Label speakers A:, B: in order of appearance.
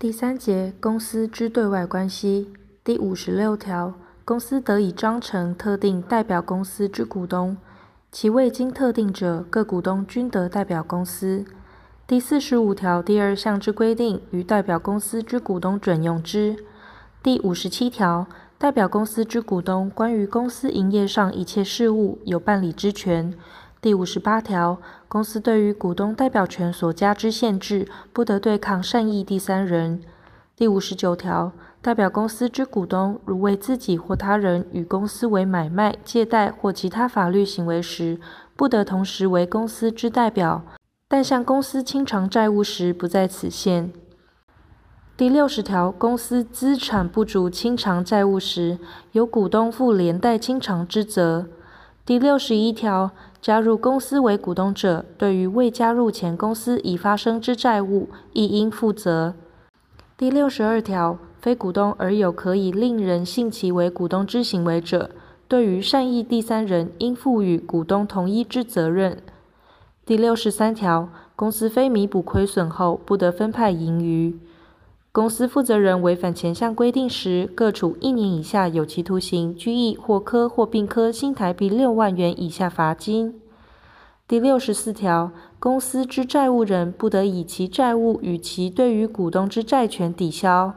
A: 第三节公司之对外关系第五十六条，公司得以章程特定代表公司之股东，其未经特定者，各股东均得代表公司。第四十五条第二项之规定，于代表公司之股东准用之。第五十七条，代表公司之股东关于公司营业上一切事务有办理之权。第五十八条，公司对于股东代表权所加之限制，不得对抗善意第三人。第五十九条，代表公司之股东，如为自己或他人与公司为买卖、借贷或其他法律行为时，不得同时为公司之代表，但向公司清偿债务时，不在此限。第六十条，公司资产不足清偿债务时，由股东负连带清偿之责。第六十一条，加入公司为股东者，对于未加入前公司已发生之债务，亦应负责。第六十二条，非股东而有可以令人信其为股东之行为者，对于善意第三人，应负与股东同一之责任。第六十三条，公司非弥补亏损后，不得分派盈余。公司负责人违反前项规定时，各处一年以下有期徒刑、拘役或科或并科新台币六万元以下罚金。第六十四条，公司之债务人不得以其债务与其对于股东之债权抵消。